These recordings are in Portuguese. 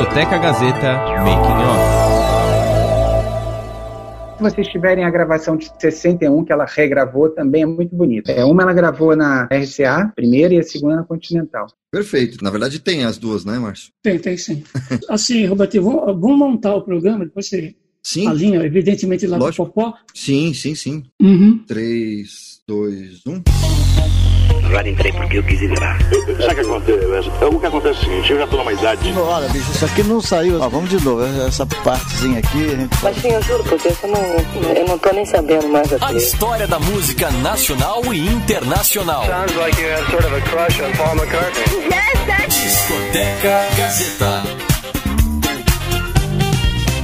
Discoteca Gazeta Making On. Se vocês tiverem a gravação de 61, que ela regravou, também é muito bonita. É, uma ela gravou na RCA, primeira, e a segunda na Continental. Perfeito. Na verdade, tem as duas, né, Márcio? Tem, tem sim. Assim, Roberto, vamos, vamos montar o programa, depois você Sim. alinha, evidentemente, lá Lógico. do Popó. Sim, sim, sim. Uhum. 3, 2, 1. Agora entrei porque eu quis entrar. Sabe o que acontece? O que acontece é o seguinte, eu já tô numa idade. Olha, bicho, isso aqui não saiu. Ó, vamos de novo. Essa partezinha aqui, a gente Mas sim, eu juro por Deus, eu não, eu não tô nem sabendo mais A aqui. história da música nacional e internacional. Sounds like you have sort of a crush on Paul McCartney. Discoteca Gazeta.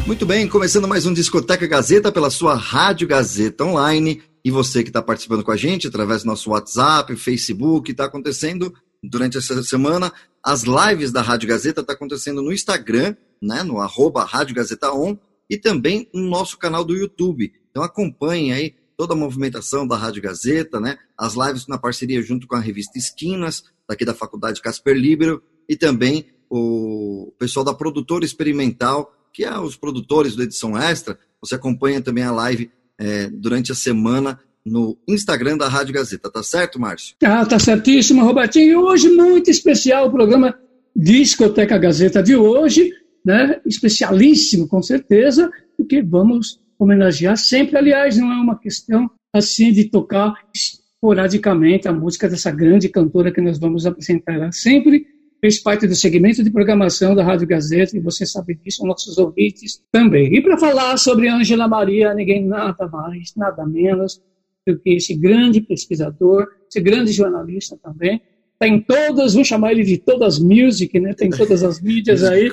Muito bem, começando mais um Discoteca Gazeta pela sua Rádio Gazeta Online. E você que está participando com a gente através do nosso WhatsApp, Facebook, está acontecendo durante essa semana. As lives da Rádio Gazeta estão acontecendo no Instagram, né, no arroba Rádio Gazeta On, e também no nosso canal do YouTube. Então acompanhem aí toda a movimentação da Rádio Gazeta, né? As lives na parceria junto com a revista Esquinas, daqui da Faculdade Casper Libero, e também o pessoal da Produtora Experimental, que é os produtores do Edição Extra. Você acompanha também a live é, durante a semana no Instagram da Rádio Gazeta, tá certo, Márcio? Ah, tá certíssimo, Robertinho. E hoje, muito especial, o programa Discoteca Gazeta de hoje, né? Especialíssimo, com certeza, porque vamos homenagear sempre. Aliás, não é uma questão assim de tocar esporadicamente a música dessa grande cantora que nós vamos apresentar. Sempre fez parte do segmento de programação da Rádio Gazeta, e você sabe disso, nossos ouvintes também. E para falar sobre Ângela Maria, ninguém nada mais, nada menos do que esse grande pesquisador, esse grande jornalista também. Tem todas, vamos chamar ele de todas music, né? Tem todas as mídias aí.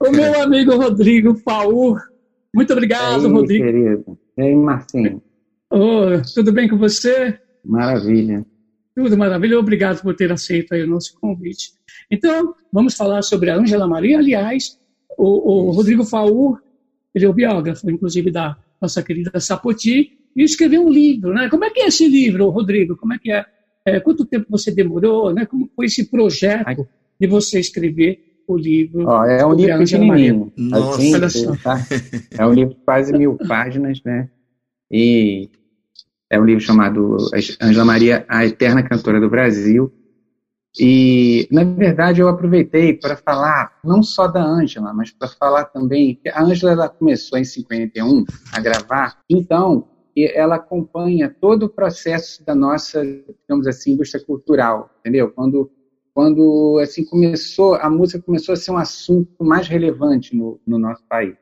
O meu amigo Rodrigo Faur. Muito obrigado, aí, Rodrigo. querido. E aí, Marcinho? Ô, tudo bem com você? Maravilha. Tudo maravilha. Obrigado por ter aceito aí o nosso convite. Então, vamos falar sobre a Ângela Maria. Aliás, o, o Rodrigo Faur, ele é o biógrafo, inclusive, da nossa querida Sapoti, e escreveu um livro, né? Como é que é esse livro, Rodrigo? Como é que é? É, quanto tempo você demorou, né? Como foi esse projeto de você escrever o livro? Ó, é um livro a Ângela Maria? pequenininho. Nossa. Assim, Olha só. tá? É um livro de quase mil páginas, né? E é um livro chamado Ângela Maria, a Eterna Cantora do Brasil. E, na verdade, eu aproveitei para falar não só da Ângela, mas para falar também que a Ângela ela começou em 51 a gravar, então ela acompanha todo o processo da nossa, digamos assim, indústria cultural, entendeu? Quando quando assim começou a música começou a ser um assunto mais relevante no, no nosso país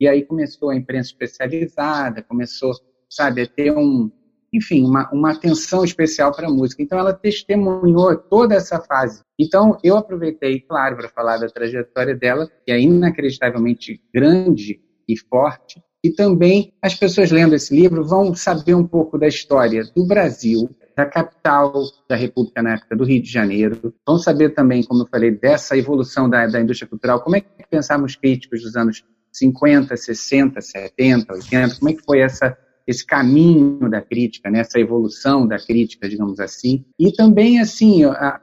e aí começou a imprensa especializada começou sabe a ter um enfim uma, uma atenção especial para a música então ela testemunhou toda essa fase então eu aproveitei claro para falar da trajetória dela que é inacreditavelmente grande e forte e também as pessoas lendo esse livro vão saber um pouco da história do Brasil da capital da República na época do Rio de Janeiro. Vão saber também, como eu falei, dessa evolução da, da indústria cultural. Como é que pensamos críticos dos anos 50, 60, 70, 80? Como é que foi essa, esse caminho da crítica, né? essa evolução da crítica, digamos assim? E também, assim,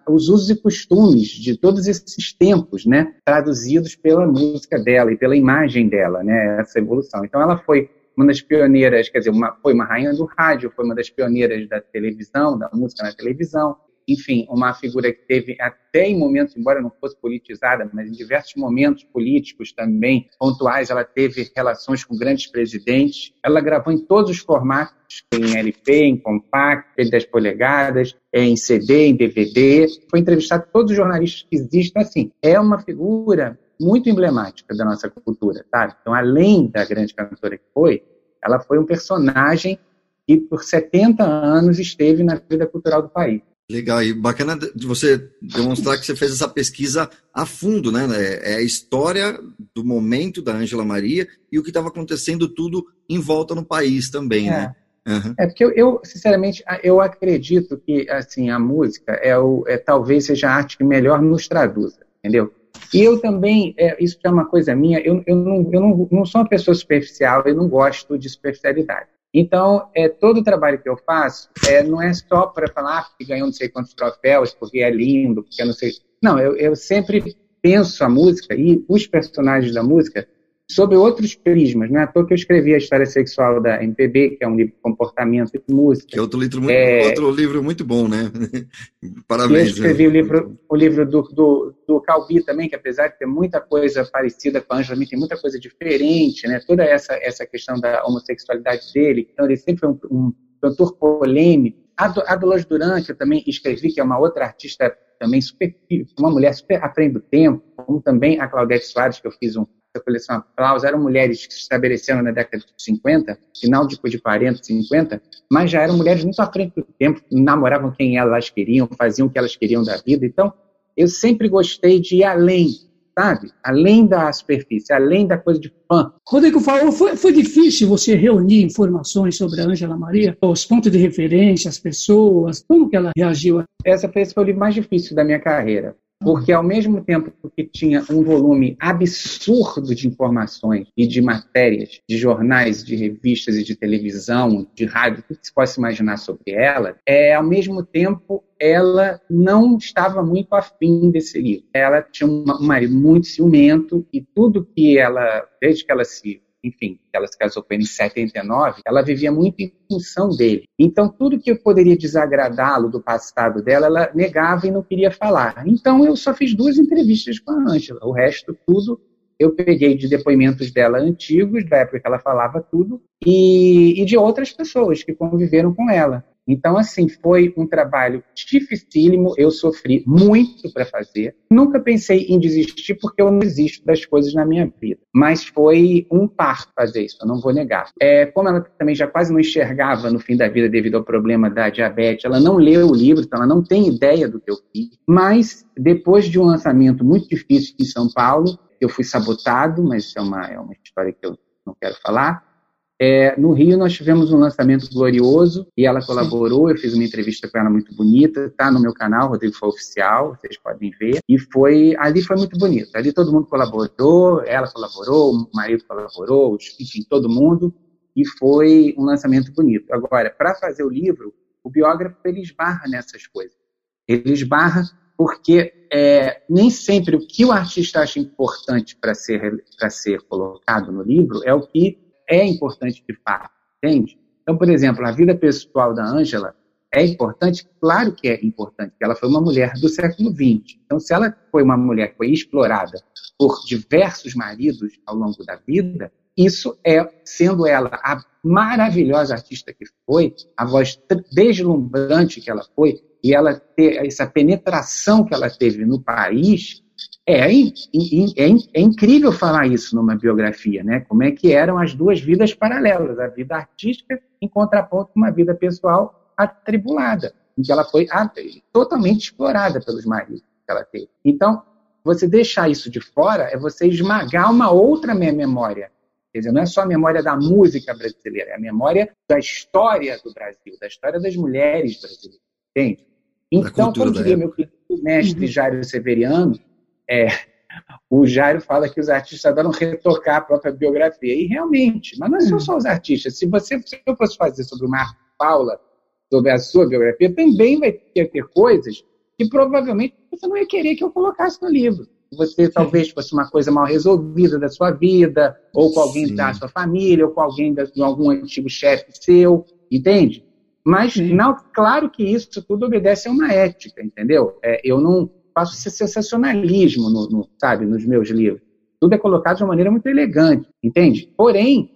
os usos e costumes de todos esses tempos, né? traduzidos pela música dela e pela imagem dela, né? essa evolução. Então, ela foi uma das pioneiras, quer dizer, uma, foi uma rainha do rádio, foi uma das pioneiras da televisão, da música na televisão, enfim, uma figura que teve até em momentos, embora não fosse politizada, mas em diversos momentos políticos também pontuais, ela teve relações com grandes presidentes. Ela gravou em todos os formatos, em LP, em compacto, em 10 polegadas, em CD, em DVD. Foi entrevistada todos os jornalistas que existem. Assim, é uma figura muito emblemática da nossa cultura, sabe? Então, além da grande cantora que foi, ela foi um personagem que por 70 anos esteve na vida cultural do país. Legal, e bacana de você demonstrar que você fez essa pesquisa a fundo, né? É a história do momento da Ângela Maria e o que estava acontecendo tudo em volta no país também, é. né? Uhum. É porque eu, eu, sinceramente, eu acredito que assim a música é, o, é talvez seja a arte que melhor nos traduza, entendeu? E eu também, é, isso é uma coisa minha, eu, eu, não, eu não, não sou uma pessoa superficial, eu não gosto de superficialidade. Então, é, todo o trabalho que eu faço é, não é só para falar ah, porque ganhou não sei quantos troféus, porque é lindo, porque eu não sei. Não, eu, eu sempre penso a música e os personagens da música sob outros prismas. Não é à toa que eu escrevi a história sexual da MPB, que é um livro de comportamento e música. Que é outro livro muito, é... outro livro muito bom, né? Parabéns. Eu escrevi né? o livro, o livro do, do, do Calbi também, que apesar de ter muita coisa parecida com a Angela, tem muita coisa diferente, né? Toda essa, essa questão da homossexualidade dele. Então, ele sempre foi um, um cantor polêmico. A, a Dolores Duran, que eu também escrevi, que é uma outra artista também super, uma mulher super à frente do tempo, como também a Claudete Soares, que eu fiz um, a coleção Aplausos, eram mulheres que se estabeleceram na década de 50, final depois de 40, 50, mas já eram mulheres muito à frente do tempo, namoravam quem elas queriam, faziam o que elas queriam da vida. Então, eu sempre gostei de ir além, sabe? Além da superfície, além da coisa de fã. Rodrigo falou, foi, foi difícil você reunir informações sobre a Ângela Maria? Os pontos de referência, as pessoas, como que ela reagiu? Essa foi, esse foi o livro mais difícil da minha carreira porque ao mesmo tempo que tinha um volume absurdo de informações e de matérias, de jornais, de revistas e de televisão, de rádio, tudo que se possa imaginar sobre ela, é, ao mesmo tempo ela não estava muito afim desse livro. Ela tinha um marido muito ciumento e tudo que ela, desde que ela se enfim, ela se casou com ele em 79, ela vivia muito em função dele. Então, tudo que poderia desagradá-lo do passado dela, ela negava e não queria falar. Então, eu só fiz duas entrevistas com a Ângela. O resto, tudo, eu peguei de depoimentos dela antigos, da época que ela falava tudo, e, e de outras pessoas que conviveram com ela. Então, assim, foi um trabalho dificílimo, eu sofri muito para fazer. Nunca pensei em desistir, porque eu não desisto das coisas na minha vida. Mas foi um parto fazer isso, eu não vou negar. É, como ela também já quase não enxergava no fim da vida devido ao problema da diabetes, ela não leu o livro, então ela não tem ideia do que eu fiz. Mas, depois de um lançamento muito difícil em São Paulo, eu fui sabotado, mas isso é uma, é uma história que eu não quero falar. É, no Rio nós tivemos um lançamento glorioso e ela colaborou. Eu fiz uma entrevista com ela muito bonita, está no meu canal, Rodrigo foi oficial, vocês podem ver. E foi ali foi muito bonito. Ali todo mundo colaborou, ela colaborou, o marido colaborou, enfim, todo mundo. E foi um lançamento bonito. Agora, para fazer o livro, o biógrafo ele esbarra nessas coisas. Ele esbarra porque é, nem sempre o que o artista acha importante para ser, ser colocado no livro é o que é importante de fato, entende? Então, por exemplo, a vida pessoal da Ângela é importante? Claro que é importante, ela foi uma mulher do século XX. Então, se ela foi uma mulher que foi explorada por diversos maridos ao longo da vida, isso é, sendo ela a maravilhosa artista que foi, a voz deslumbrante que ela foi, e ela ter essa penetração que ela teve no país, é, é, é, incrível falar isso numa biografia, né? Como é que eram as duas vidas paralelas, a vida artística em contraponto com uma vida pessoal atribulada, em que ela foi totalmente explorada pelos maridos que ela teve. Então, você deixar isso de fora é você esmagar uma outra memória. Quer dizer, não é só a memória da música brasileira, é a memória da história do Brasil, da história das mulheres brasileiras. Entende? Então, como diria meu querido mestre uhum. Jairo Severiano, é, o Jairo fala que os artistas adoram retocar a própria biografia. E realmente, mas não são só os artistas. Se você se eu fosse fazer sobre o Marco Paula, sobre a sua biografia, também vai ter, ter coisas que provavelmente você não ia querer que eu colocasse no livro. Você talvez fosse uma coisa mal resolvida da sua vida, ou com alguém Sim. da sua família, ou com alguém de algum antigo chefe seu, entende? Mas, não, claro que isso tudo obedece a uma ética, entendeu? É, eu não faço sensacionalismo, no, no, sabe, nos meus livros. Tudo é colocado de uma maneira muito elegante, entende? Porém,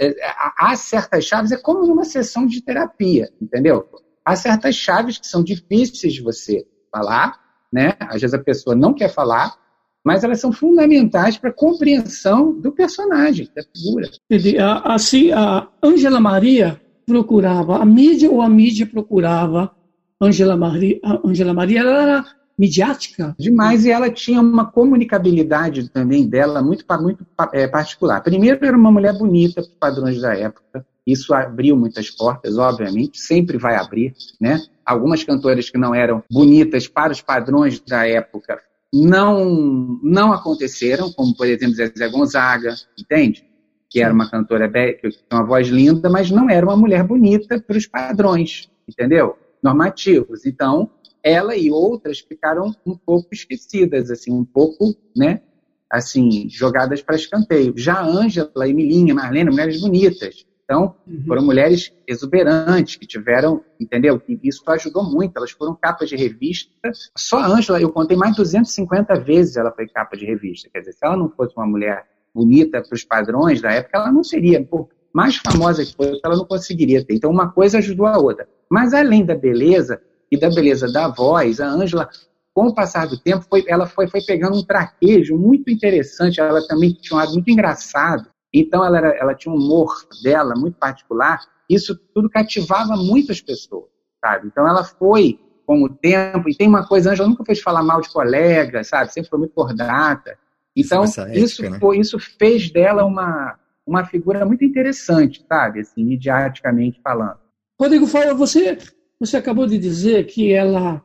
é, há certas chaves, é como numa sessão de terapia, entendeu? Há certas chaves que são difíceis de você falar, né? Às vezes a pessoa não quer falar, mas elas são fundamentais para a compreensão do personagem, da figura. Assim, a Angela Maria procurava a mídia ou a mídia procurava Angela Maria? Angela Maria ela era midiática. Demais, e ela tinha uma comunicabilidade também dela muito, muito é, particular. Primeiro, era uma mulher bonita para os padrões da época. Isso abriu muitas portas, obviamente, sempre vai abrir, né? Algumas cantoras que não eram bonitas para os padrões da época não não aconteceram, como por exemplo Zezé Gonzaga, entende? Que era uma cantora que tinha uma voz linda, mas não era uma mulher bonita para os padrões, entendeu? Normativos. Então, ela e outras ficaram um pouco esquecidas, assim, um pouco, né, assim, jogadas para escanteio. Já Ângela, Emilinha, Marlene, mulheres bonitas. Então, uhum. foram mulheres exuberantes, que tiveram, entendeu? E isso ajudou muito. Elas foram capas de revista. Só a Ângela, eu contei mais de 250 vezes ela foi capa de revista. Quer dizer, se ela não fosse uma mulher bonita para os padrões da época, ela não seria. Por mais famosa que fosse, ela não conseguiria ter. Então, uma coisa ajudou a outra. Mas, além da beleza e da beleza da voz, a Ângela com o passar do tempo, foi, ela foi, foi pegando um traquejo muito interessante. Ela também tinha um lado muito engraçado. Então, ela, era, ela tinha um humor dela muito particular. Isso tudo cativava muitas pessoas, sabe? Então, ela foi com o tempo. E tem uma coisa, Ângela nunca fez falar mal de colega, sabe? Sempre foi muito cordata. Então, ética, isso, né? foi, isso fez dela uma, uma figura muito interessante, sabe? Assim, midiaticamente falando. Rodrigo, fala, você, você acabou de dizer que ela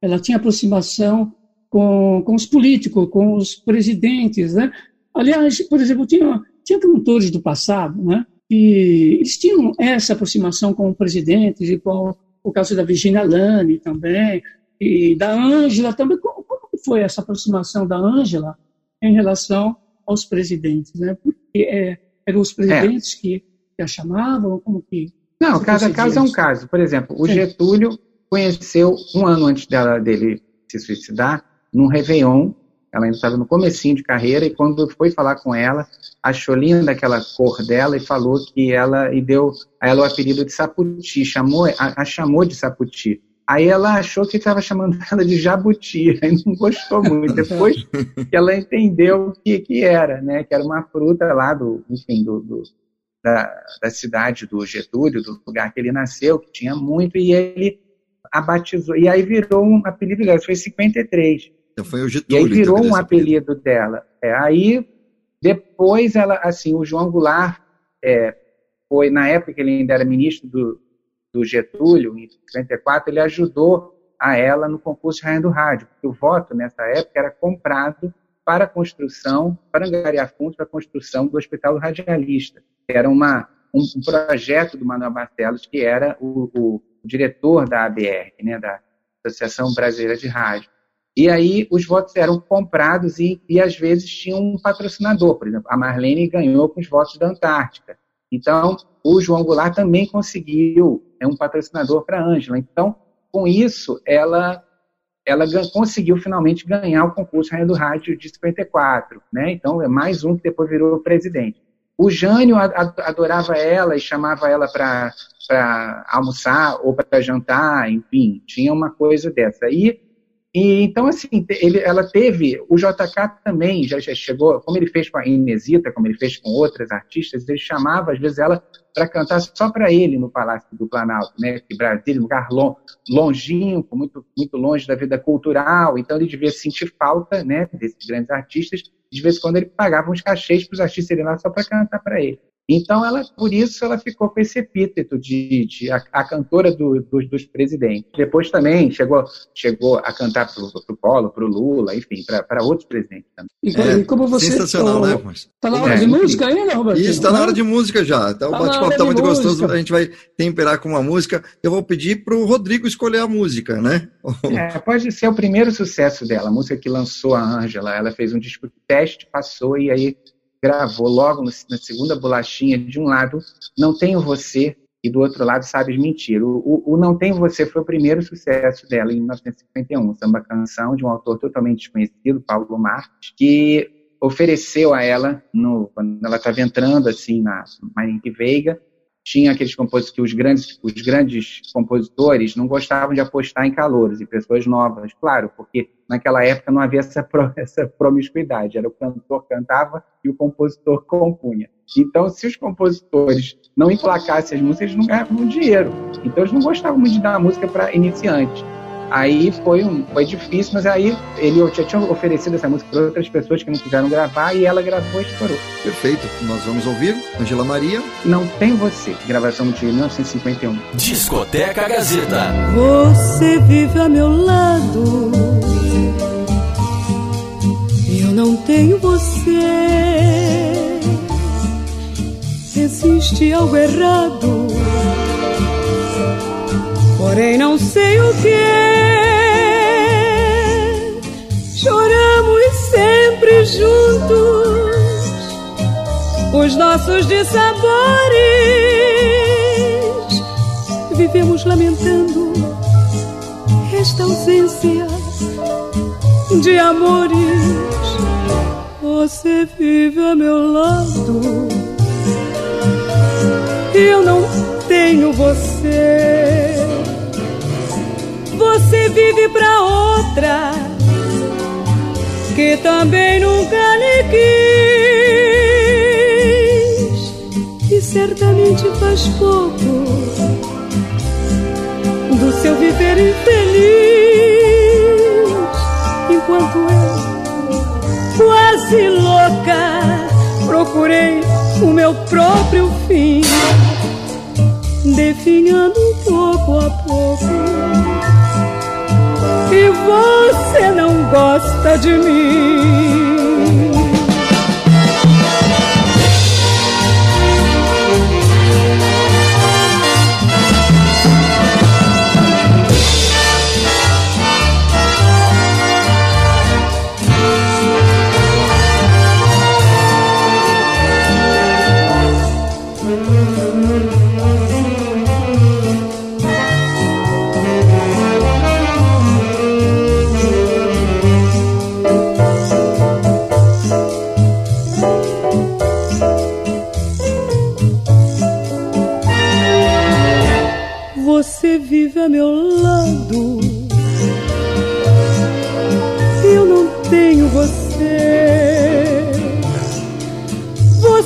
ela tinha aproximação com, com os políticos, com os presidentes, né? Aliás, por exemplo, tinha, tinha cantores do passado, né? E eles tinham essa aproximação com presidentes, e com o caso da Virginia Lane também, e da Ângela também. Como, como foi essa aproximação da Ângela em relação aos presidentes, né? Porque é, eram os presidentes é. que, que a chamavam, como que... Não, cada caso é um caso. Por exemplo, o Sim. Getúlio conheceu um ano antes dela, dele se suicidar, num Réveillon. Ela ainda estava no comecinho de carreira e quando foi falar com ela, achou linda aquela cor dela e falou que ela e deu a ela o apelido de Saputi, chamou, a, a chamou de Saputi. Aí ela achou que estava chamando ela de jabuti, aí não gostou muito. Depois que ela entendeu o que, que era, né? Que era uma fruta lá do, enfim, do, do da, da cidade do Getúlio, do lugar que ele nasceu, que tinha muito, e ele a batizou. E aí virou um apelido dela, foi 53. Então foi o Getúlio. E aí virou um apelido, apelido dela. É, aí depois ela, assim, o João Goulart é, foi, na época que ele ainda era ministro do, do Getúlio, em 54, ele ajudou a ela no concurso de Rainha do Rádio, porque o voto nessa época era comprado para a construção, para angariar fundos para a construção do Hospital Radialista. Era uma, um, um projeto do Manuel Barcelos, que era o, o diretor da ABR, né, da Associação Brasileira de Rádio. E aí os votos eram comprados e, e às vezes tinha um patrocinador. Por exemplo, a Marlene ganhou com os votos da Antártica. Então, o João Goulart também conseguiu é um patrocinador para a Ângela. Então, com isso, ela ela conseguiu finalmente ganhar o concurso Rainha do Rádio de 54. Né? Então, é mais um que depois virou presidente. O Jânio adorava ela e chamava ela para almoçar ou para jantar, enfim, tinha uma coisa dessa. E, e então, assim, ele, ela teve, o JK também já, já, chegou, como ele fez com a Inesita, como ele fez com outras artistas, ele chamava, às vezes, ela para cantar só para ele no Palácio do Planalto, né? Que Brasília, um lugar long, longínquo, muito, muito longe da vida cultural, então ele devia sentir falta, né, desses grandes artistas, de vez em quando ele pagava uns cachês para os artistas irem lá só para cantar para ele. Então, ela, por isso, ela ficou com esse epíteto de, de a, a, cantora do, do, dos presidentes. Depois também chegou, chegou a cantar para o Polo, para o Lula, enfim, para outros presidentes também. E, é, como você, sensacional, né, Mas... Tá na hora é, de música ainda, Roberto? Isso, está na hora de música já. Então, tá o bate-papo está muito música. gostoso, a gente vai temperar com uma música. Eu vou pedir para o Rodrigo escolher a música, né? É, pode ser o primeiro sucesso dela, a música que lançou a Ângela. Ela fez um disco teste, passou e aí gravou logo no, na segunda bolachinha, de um lado, Não Tenho Você, e do outro lado, Sabes Mentir. O, o, o, Não Tenho Você foi o primeiro sucesso dela em 1951, samba canção de um autor totalmente desconhecido, Paulo Marques, que ofereceu a ela, no, quando ela estava entrando assim na Marinque Veiga, tinha aqueles compositores que os grandes, os grandes compositores não gostavam de apostar em calouros e pessoas novas, claro, porque naquela época não havia essa, essa promiscuidade, era o cantor cantava e o compositor compunha. Então, se os compositores não emplacassem as músicas, eles não ganhavam dinheiro. Então, eles não gostavam muito de dar música para iniciantes. Aí foi, um, foi difícil, mas aí ele já tinha oferecido essa música para outras pessoas que não quiseram gravar e ela gravou e estourou. Perfeito. Nós vamos ouvir Angela Maria. Não Tem Você, gravação de 1951. Discoteca Gazeta. Você vive a meu lado. Eu não tenho você. Existe algo errado porém não sei o que. É. Choramos sempre juntos os nossos dissabores. Vivemos lamentando esta ausência de amores. Você vive a meu lado e eu não tenho você. Você vive pra outra que também nunca lhe quis. E certamente faz pouco do seu viver infeliz, enquanto eu, quase louca, procurei o meu próprio fim, definhando pouco a você não gosta de mim.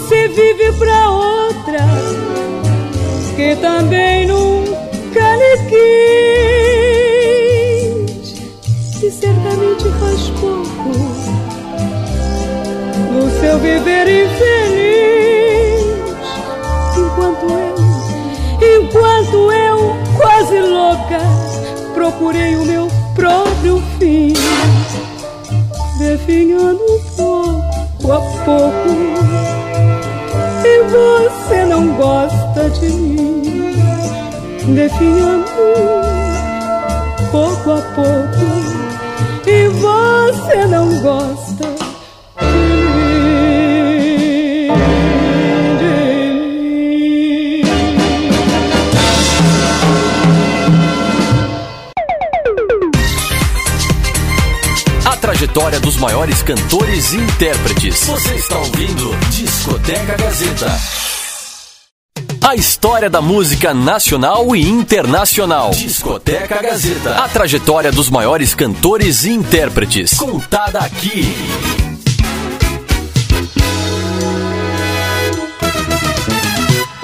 Você vive pra outra que também nunca lhe quis. E certamente faz pouco no seu viver infeliz. Enquanto eu, enquanto eu, quase louca, procurei o meu próprio fim, definhando pouco a pouco. Definhando pouco a pouco. E você não gosta de mim, de mim. A trajetória dos maiores cantores e intérpretes. Você está ouvindo Discoteca Gazeta. A história da música nacional e internacional. Discoteca Gazeta. A trajetória dos maiores cantores e intérpretes. Contada aqui.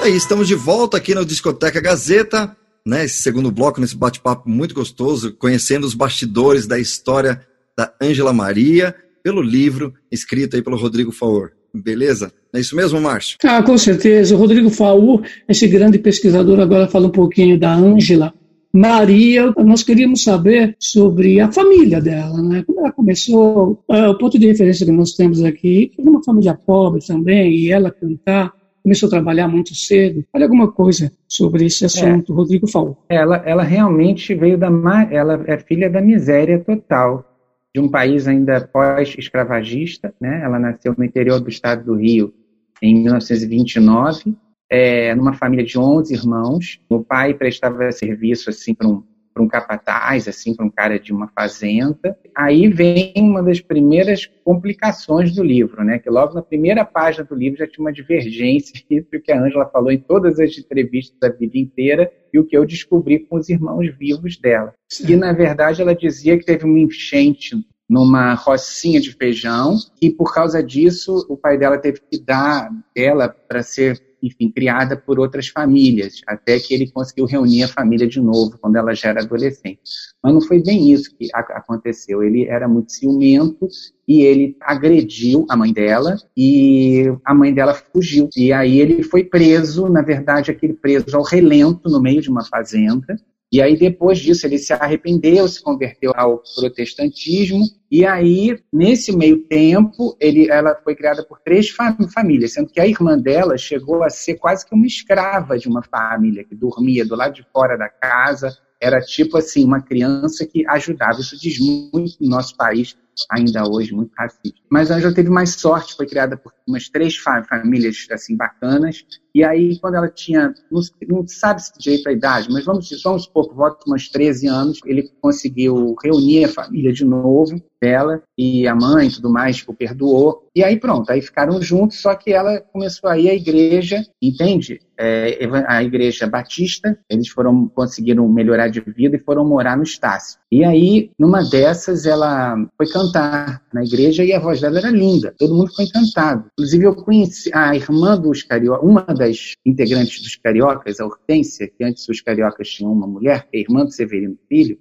Aí, estamos de volta aqui no Discoteca Gazeta, né? Esse segundo bloco, nesse bate-papo muito gostoso, conhecendo os bastidores da história da Ângela Maria, pelo livro escrito aí pelo Rodrigo Faur. Beleza? É isso mesmo, Márcio? Ah, com certeza. O Rodrigo Faur, esse grande pesquisador, agora fala um pouquinho da Ângela Maria. Nós queríamos saber sobre a família dela, né? Como ela começou, ah, o ponto de referência que nós temos aqui, que é uma família pobre também, e ela cantar, começou a trabalhar muito cedo. Olha alguma coisa sobre esse assunto, Rodrigo Faur. Ela, ela realmente veio da. Ela é filha da miséria total, de um país ainda pós-escravagista. Né? Ela nasceu no interior do estado do Rio em 1929, é, numa família de 11 irmãos. O pai prestava serviço assim para um, para um capataz, assim, para um cara de uma fazenda. Aí vem uma das primeiras complicações do livro, né? Que logo na primeira página do livro já tinha uma divergência entre o que a Ângela falou em todas as entrevistas da vida inteira e o que eu descobri com os irmãos vivos dela. E na verdade ela dizia que teve uma enchente numa rocinha de feijão e por causa disso o pai dela teve que dar ela para ser enfim, criada por outras famílias, até que ele conseguiu reunir a família de novo, quando ela já era adolescente. Mas não foi bem isso que aconteceu. Ele era muito ciumento e ele agrediu a mãe dela e a mãe dela fugiu. E aí ele foi preso, na verdade, aquele preso ao relento no meio de uma fazenda. E aí, depois disso, ele se arrependeu, se converteu ao protestantismo. E aí, nesse meio tempo, ele, ela foi criada por três fam- famílias, sendo que a irmã dela chegou a ser quase que uma escrava de uma família, que dormia do lado de fora da casa. Era tipo assim, uma criança que ajudava. Isso diz muito no nosso país ainda hoje muito racista. Mas a Ângela teve mais sorte, foi criada por umas três famílias assim bacanas. E aí, quando ela tinha, não, não sabe se direito a idade, mas vamos, vamos supor, por volta de uns 13 anos, ele conseguiu reunir a família de novo dela e a mãe e tudo mais, tipo, perdoou. E aí pronto, aí ficaram juntos, só que ela começou a ir à igreja, entende? É, a igreja batista, eles foram conseguiram melhorar de vida e foram morar no Estácio. E aí, numa dessas, ela foi cantar na igreja e a voz dela era linda. Todo mundo ficou encantado. Inclusive, eu conheci a irmã dos cariocas, uma das integrantes dos cariocas, a Hortência, que antes os cariocas tinham uma mulher, que é irmã do Severino Filho,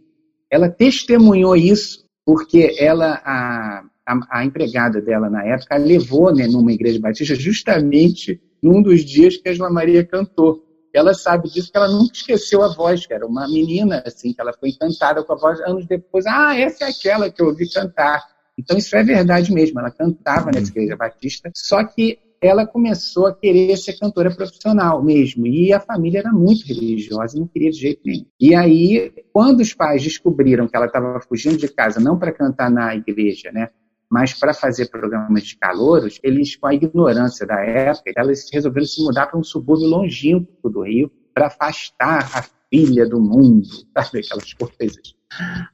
ela testemunhou isso porque ela, a, a, a empregada dela na época, levou né, numa igreja batista justamente num dos dias que a João Maria cantou ela sabe disso que ela nunca esqueceu a voz, que era uma menina, assim, que ela foi encantada com a voz anos depois. Ah, essa é aquela que eu ouvi cantar. Então isso é verdade mesmo, ela cantava nessa igreja batista, só que ela começou a querer ser cantora profissional mesmo, e a família era muito religiosa, não queria de jeito nenhum. E aí, quando os pais descobriram que ela estava fugindo de casa, não para cantar na igreja, né, mas para fazer programas de calouros, eles, com a ignorância da época, elas resolveram se mudar para um subúrbio longínquo do Rio para afastar a filha do mundo, sabe? Aquelas coisas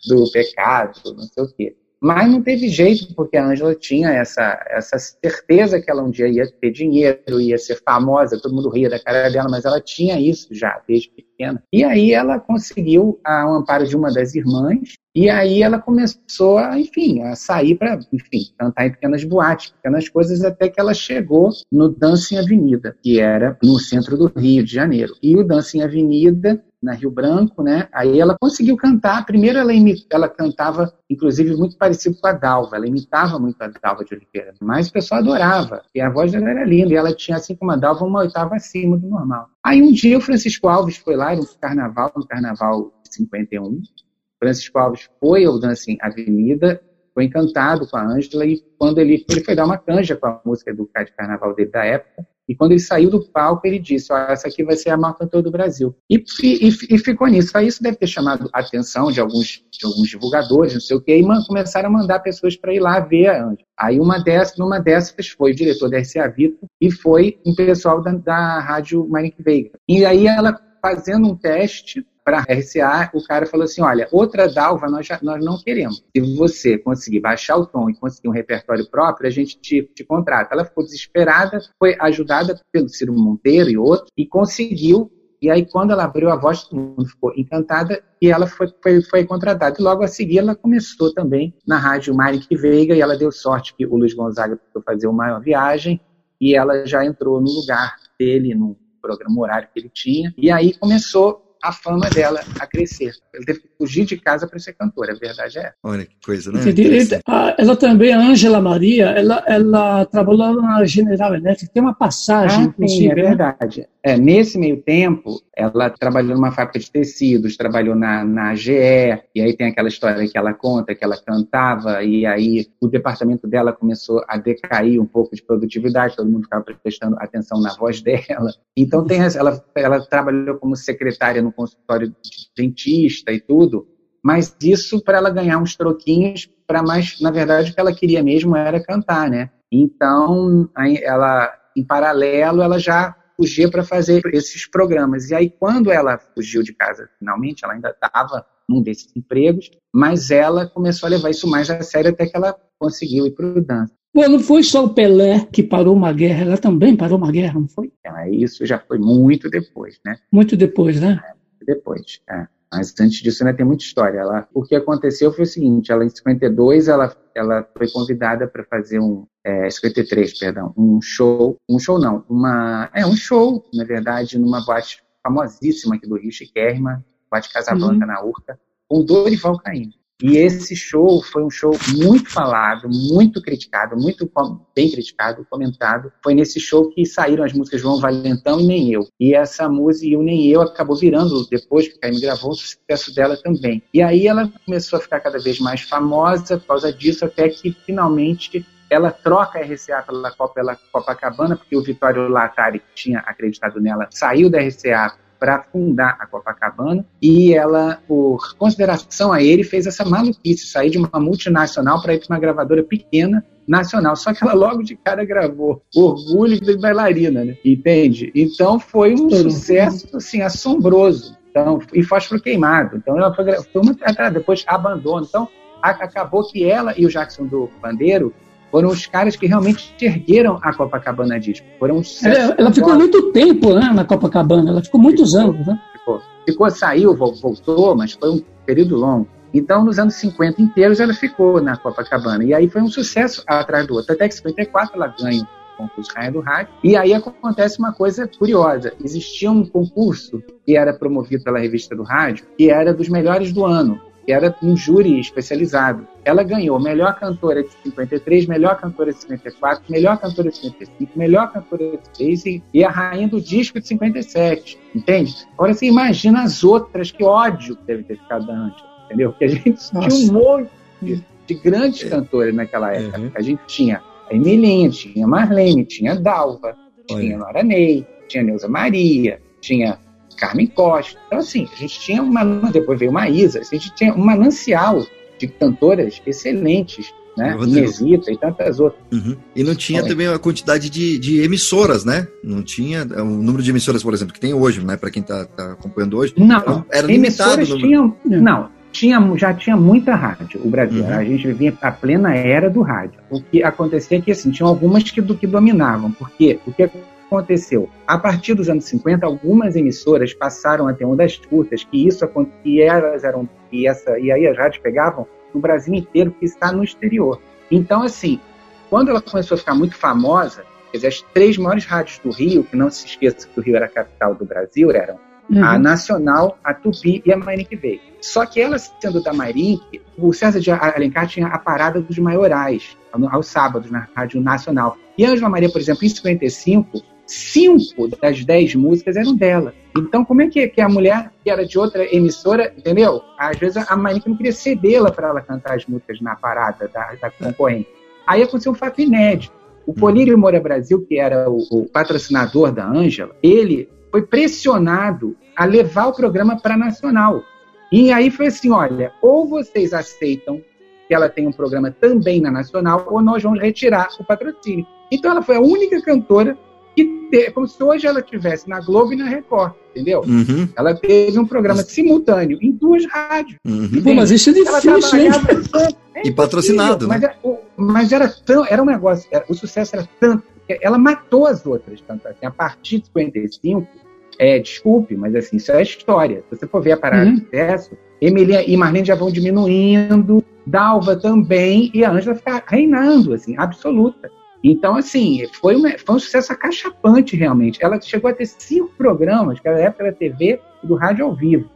do pecado, não sei o quê. Mas não teve jeito, porque a Ângela tinha essa, essa certeza que ela um dia ia ter dinheiro, ia ser famosa, todo mundo ria da cara dela, mas ela tinha isso já desde pequena. E aí ela conseguiu o amparo de uma das irmãs, e aí ela começou a, enfim, a sair para, enfim, cantar em pequenas boates, pequenas coisas, até que ela chegou no Dancing Avenida, que era no centro do Rio de Janeiro. E o Dancing Avenida, na Rio Branco, né? Aí ela conseguiu cantar. Primeiro ela, ela cantava, inclusive, muito parecido com a Dalva. Ela imitava muito a Dalva de Oliveira. Mas o pessoal adorava. E a voz dela era linda. E ela tinha, assim como a Dalva, uma oitava acima do normal. Aí um dia o Francisco Alves foi lá, no carnaval, no carnaval de 51, Francisco Alves foi ao Dancing Avenida, foi encantado com a Ângela e quando ele, ele foi dar uma canja com a música do carnaval dele da época, e quando ele saiu do palco, ele disse: oh, essa aqui vai ser a maior cantora do Brasil. E, e, e, ficou nisso. Aí isso deve ter chamado a atenção de alguns, de alguns divulgadores, não sei o quê, e começaram a mandar pessoas para ir lá ver a Ângela. Aí uma dessas, numa dessas foi o diretor da RCA Vitor e foi um pessoal da, da rádio Manic Veiga. E aí ela fazendo um teste, para RCA, o cara falou assim: olha, outra Dalva nós, já, nós não queremos. Se você conseguir baixar o tom e conseguir um repertório próprio, a gente te, te contrata. Ela ficou desesperada, foi ajudada pelo Ciro Monteiro e outro, e conseguiu. E aí, quando ela abriu a voz, todo mundo ficou encantada e ela foi, foi, foi contratada. E logo a seguir, ela começou também na rádio Marik Veiga e ela deu sorte que o Luiz Gonzaga foi fazer uma viagem e ela já entrou no lugar dele, no programa horário que ele tinha. E aí começou a fama dela a crescer. Ela teve que fugir de casa para ser cantora, a verdade é. Olha que coisa, né? Ela também, a Ângela Maria, ela, ela trabalhou na General Electric, tem uma passagem, ah, sim, é né? É, nesse meio tempo, ela trabalhou numa fábrica de tecidos, trabalhou na, na GE, e aí tem aquela história que ela conta, que ela cantava, e aí o departamento dela começou a decair um pouco de produtividade, todo mundo ficava prestando atenção na voz dela. Então tem ela, ela trabalhou como secretária no consultório de dentista e tudo, mas isso para ela ganhar uns troquinhos, para mais, na verdade, o que ela queria mesmo era cantar, né? Então, ela, em paralelo, ela já fugia para fazer esses programas. E aí, quando ela fugiu de casa, finalmente, ela ainda estava num desses empregos, mas ela começou a levar isso mais a sério até que ela conseguiu ir para o dança. Pô, não foi só o Pelé que parou uma guerra, ela também parou uma guerra, não foi? É, isso já foi muito depois, né? Muito depois, né? É, depois, é. Mas antes disso ainda tem muita história. Ela, o que aconteceu foi o seguinte, ela em 52 ela, ela foi convidada para fazer um é, 53, perdão, um show, um show não, uma é um show, na verdade, numa boate famosíssima aqui do Rio, Chiquérrima, boate Casablanca uhum. na Urca, com Dorival Caymmi. E esse show foi um show muito falado, muito criticado, muito bem criticado, comentado. Foi nesse show que saíram as músicas João Valentão e Nem Eu. E essa música, e o Nem Eu, acabou virando, depois que a Caime gravou, o sucesso dela também. E aí ela começou a ficar cada vez mais famosa por causa disso, até que finalmente ela troca a RCA pela Copa pela Copacabana, porque o Vitório Latari, que tinha acreditado nela, saiu da RCA para fundar a Copacabana e ela, por consideração a ele, fez essa maluquice, sair de uma multinacional para ir para uma gravadora pequena nacional. Só que ela logo de cara gravou Orgulho de Bailarina, né? entende? Então foi um sucesso assim, assombroso. Então, e fósforo queimado. Então ela foi, foi uma, depois abandono. Então a, acabou que ela e o Jackson do Pandeiro foram os caras que realmente ergueram a Copacabana Disco. Foram ela, ela ficou muito tempo né, na Copacabana, ela ficou muitos ficou, anos. Né? Ficou. ficou, saiu, voltou, mas foi um período longo. Então, nos anos 50 inteiros, ela ficou na Copacabana. E aí foi um sucesso atrás do outro. Até que em 54 ela ganha o concurso Rainha do Rádio. E aí acontece uma coisa curiosa. Existia um concurso que era promovido pela revista do rádio, que era dos melhores do ano que era um júri especializado. Ela ganhou melhor cantora de 53, melhor cantora de 54, melhor cantora de 55, melhor cantora de 6 e, a rainha do disco de 57, entende? Agora você imagina as outras, que ódio que deve ter ficado antes, entendeu? Porque a gente Nossa. tinha um monte de, de grandes é. cantoras naquela época. Uhum. A gente tinha a Emilinha, tinha Marlene, tinha Dalva, Olha. tinha Nora Ney, tinha Neuza Maria, tinha Carmen Costa. Então, assim, a gente tinha uma. Depois veio Maísa, a gente tinha um manancial de cantoras excelentes, né? Inesita e tantas outras. Uhum. E não tinha também a quantidade de, de, emissoras, né? Não tinha o número de emissoras, por exemplo, que tem hoje, né? Para quem está tá acompanhando hoje. Não, era limitado. Tinham, não, tinha, já tinha muita rádio, o Brasil. Uhum. A gente vivia a plena era do rádio. O que acontecia é que, assim, tinham algumas que, do, que dominavam. Porque o que aconteceu? A partir dos anos 50, algumas emissoras passaram a ter ondas curtas, que isso que elas eram e essa e aí as rádios pegavam no Brasil inteiro, que está no exterior. Então, assim, quando ela começou a ficar muito famosa, quer dizer, as três maiores rádios do Rio, que não se esqueça que o Rio era a capital do Brasil, eram uhum. a Nacional, a Tupi e a Marinque veio. Só que ela sendo da Marinque, o César de Alencar tinha a parada dos maiorais, aos sábados, na Rádio Nacional. E a Angela Maria, por exemplo, em 55, cinco das dez músicas eram dela. Então, como é que, que a mulher que era de outra emissora, entendeu? Às vezes a Marina não queria cedê-la para ela cantar as músicas na parada da, da concorrente. Aí aconteceu um fato inédito. O Polírio Moura Brasil, que era o, o patrocinador da Ângela, ele foi pressionado a levar o programa para Nacional. E aí foi assim: olha, ou vocês aceitam que ela tenha um programa também na Nacional, ou nós vamos retirar o patrocínio. Então ela foi a única cantora que como se hoje ela estivesse na Globo e na Record, entendeu? Uhum. Ela teve um programa simultâneo em duas rádios. Uhum. Pô, mas isso é difícil, hein? É e patrocinado, né? Mas, era, mas era tão, era um negócio, era, o sucesso era tanto, que ela matou as outras, tanto assim, a partir de 55, é, desculpe, mas assim, isso é história. Se você for ver a parada uhum. de sucesso, Emilia e Marlene já vão diminuindo, Dalva também, e a Ângela fica reinando, assim, absoluta. Então, assim, foi, uma, foi um sucesso acachapante, realmente. Ela chegou a ter cinco programas, que era época da TV e do rádio ao vivo.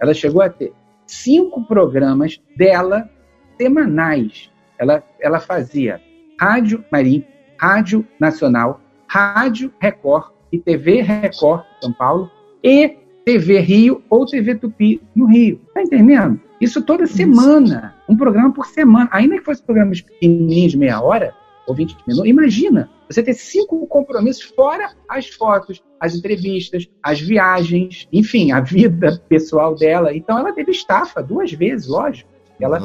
Ela chegou a ter cinco programas dela semanais. Ela, ela fazia Rádio Marim, Rádio Nacional, Rádio Record e TV Record São Paulo e TV Rio ou TV Tupi no Rio. Tá entendendo? Isso toda semana, um programa por semana. Ainda que fosse programas pequenininhos de meia hora, ou 20 minutos. Imagina, você ter cinco compromissos fora as fotos, as entrevistas, as viagens, enfim, a vida pessoal dela. Então ela teve estafa duas vezes, lógico. Ela,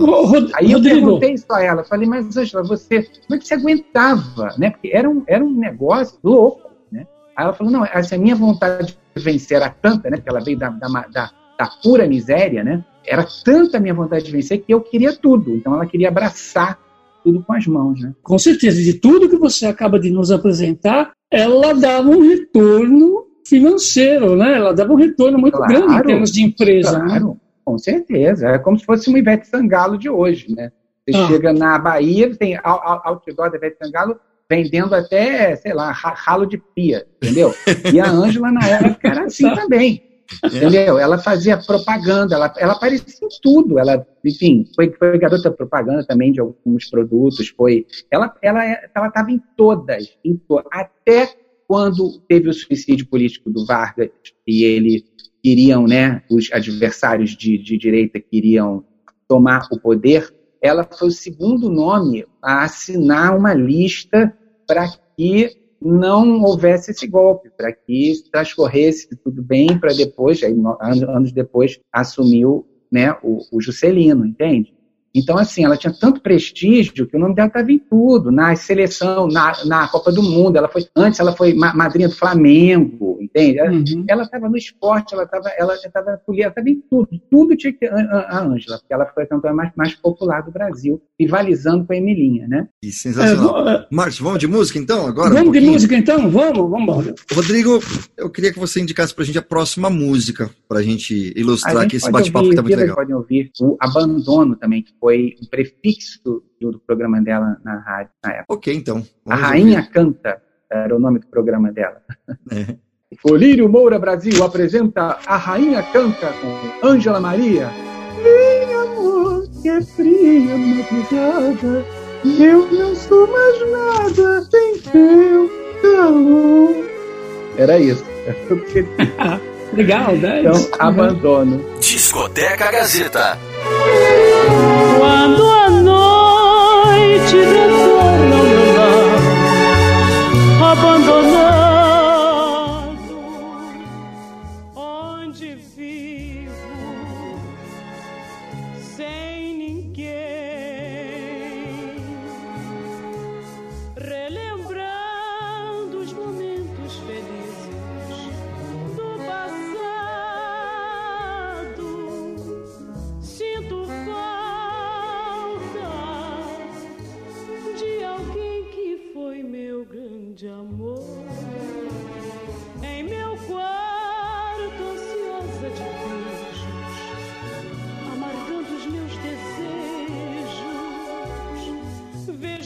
aí eu perguntei isso a ela, falei, mas Angela, você, como é que você aguentava? Né? Porque era um, era um negócio louco. Né? Aí ela falou, não, essa a minha vontade de vencer era tanta, né? Porque ela veio da, da, da, da pura miséria, né? Era tanta a minha vontade de vencer que eu queria tudo. Então ela queria abraçar tudo com as mãos. Né? Com certeza, de tudo que você acaba de nos apresentar, ela dava um retorno financeiro, né? Ela dava um retorno muito claro, grande em termos de empresa. Né? Claro, né? com certeza. É como se fosse uma Ivete Sangalo de hoje, né? Você ah. chega na Bahia, tem outdoor da Ivete Sangalo vendendo até, sei lá, ralo de pia, entendeu? E a Ângela na época era assim também. Entendeu? Ela fazia propaganda, ela, ela aparecia em tudo. Ela, enfim, foi, foi garota propaganda também de alguns produtos. Foi, ela ela ela estava em todas, em to, até quando teve o suicídio político do Vargas e ele queriam, né, os adversários de, de direita queriam tomar o poder. Ela foi o segundo nome a assinar uma lista para que não houvesse esse golpe, para que transcorresse tudo bem, para depois, aí, anos depois, assumiu né, o, o Juscelino, entende? Então, assim, ela tinha tanto prestígio que o nome dela estava em tudo, na seleção, na, na Copa do Mundo. Ela foi, antes ela foi madrinha do Flamengo, entende? Ela estava uhum. no esporte, ela estava ela estava na política, ela estava em tudo. Tudo tinha que ter a Ângela, porque ela foi a cantora mais, mais popular do Brasil, rivalizando com a Emilinha, né? Que sensacional. É, Márcio, vamos de música então agora? Vamos um de música então? Vamos, vamos embora. Rodrigo, eu queria que você indicasse para a gente a próxima música, para a gente ilustrar aqui esse bate-papo que está muito legal. podem ouvir o Abandono também, que foi um prefixo do, do, programa dela na rádio na época. Ok, então. A Rainha ouvir. Canta era o nome do programa dela. É. Olírio Moura Brasil apresenta A Rainha Canta com Ângela Maria. Minha amor, que é fria madrugada, eu não sou mais nada sem teu calor. Era isso. Legal, né? Então, abandono. Discoteca Gazeta. Quando a noite retorna ao meu lar, abandonado,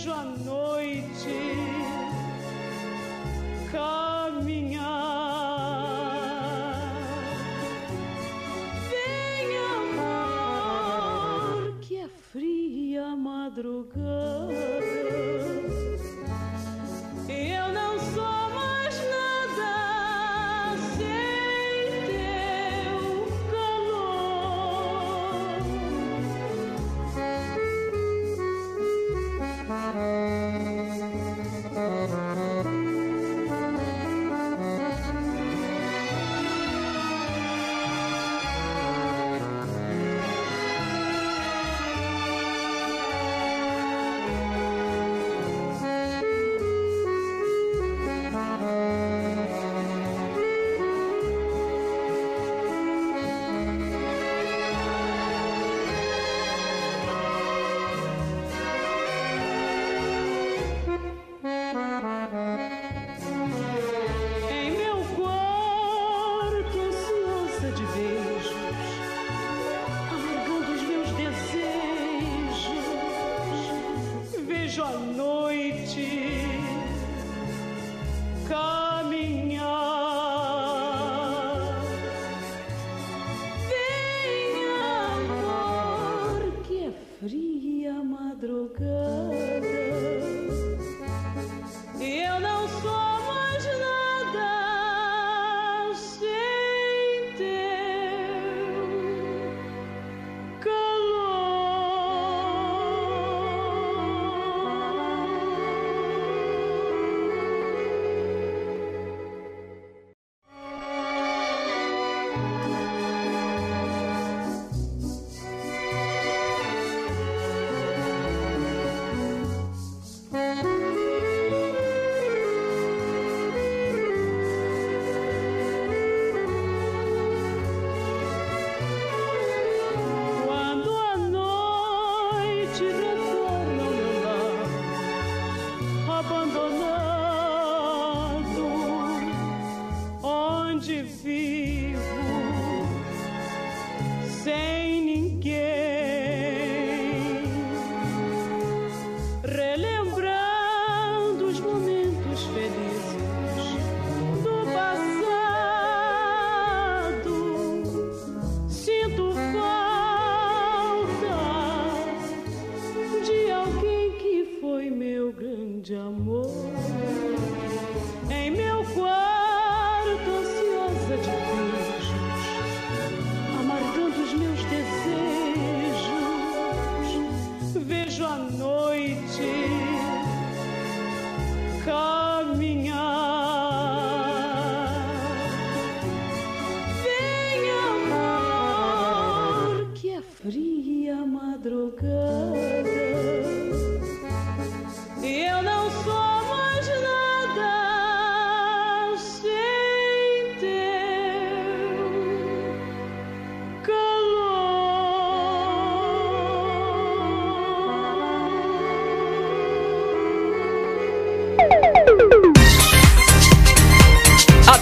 desejos,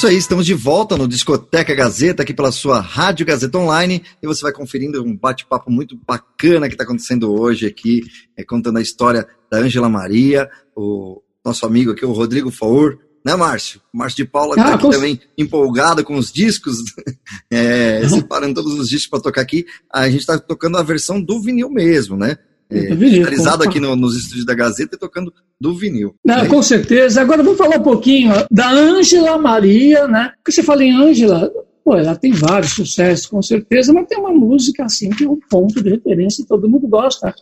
Isso aí, estamos de volta no Discoteca Gazeta, aqui pela sua Rádio Gazeta Online, e você vai conferindo um bate-papo muito bacana que está acontecendo hoje aqui, é, contando a história da Ângela Maria, o nosso amigo aqui, o Rodrigo Faur, né, Márcio? O Márcio de Paula está ah, aqui também empolgado com os discos, é, separando todos os discos para tocar aqui. A gente está tocando a versão do vinil mesmo, né? É, digitalizado aqui no, nos estúdios da Gazeta e tocando do vinil. Não, é com certeza. Agora vamos falar um pouquinho da Ângela Maria, né? Porque você fala em Ângela, pô, ela tem vários sucessos, com certeza, mas tem uma música assim que é um ponto de referência e todo mundo gosta.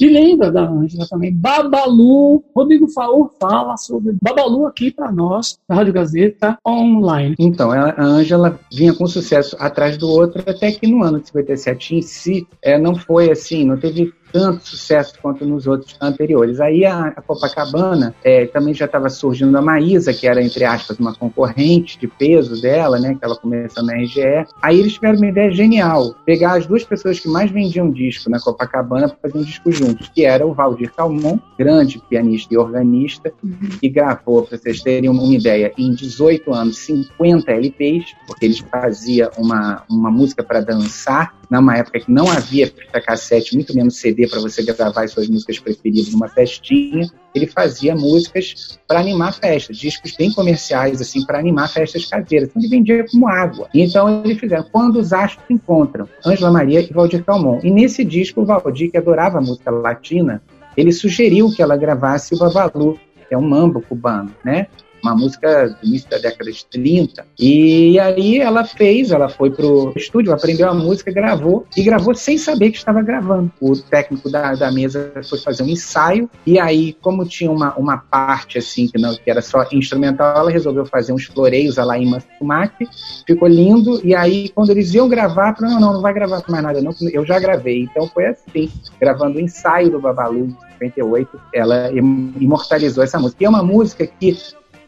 E lembra da Ângela também. Babalu, Rodrigo Faur fala sobre Babalu aqui para nós, da Rádio Gazeta Online. Então, a Ângela vinha com sucesso atrás do outro, até que no ano de 57 em si, é, não foi assim, não teve tanto sucesso quanto nos outros anteriores. Aí a, a Copacabana é, também já estava surgindo a Maísa, que era, entre aspas, uma concorrente de peso dela, né, que ela começou na RGE. Aí eles tiveram uma ideia genial, pegar as duas pessoas que mais vendiam disco na Copacabana para fazer um disco juntos, que era o Valdir Calmon, grande pianista e organista, uhum. que gravou, para vocês terem uma ideia, em 18 anos, 50 LPs, porque ele fazia uma, uma música para dançar, numa época que não havia fita cassete, muito menos CD para você gravar as suas músicas preferidas numa festinha, ele fazia músicas para animar festas, discos bem comerciais, assim, para animar festas caseiras. Então ele vendia como água. Então eles fizeram Quando os Astros se Encontram, Ângela Maria e Valdir Calmon. E nesse disco, o Valdir, que adorava a música latina, ele sugeriu que ela gravasse o Babalu, que é um mambo cubano, né? Uma música do início da década de 30. E aí ela fez, ela foi pro estúdio, aprendeu a música, gravou, e gravou sem saber que estava gravando. O técnico da, da mesa foi fazer um ensaio, e aí, como tinha uma, uma parte assim, que, não, que era só instrumental, ela resolveu fazer uns floreios lá em Matsumaki, ficou lindo, e aí, quando eles iam gravar, falaram, não, não, não vai gravar mais nada não, eu já gravei. Então foi assim, gravando o ensaio do Babalu, 58, ela imortalizou essa música. E é uma música que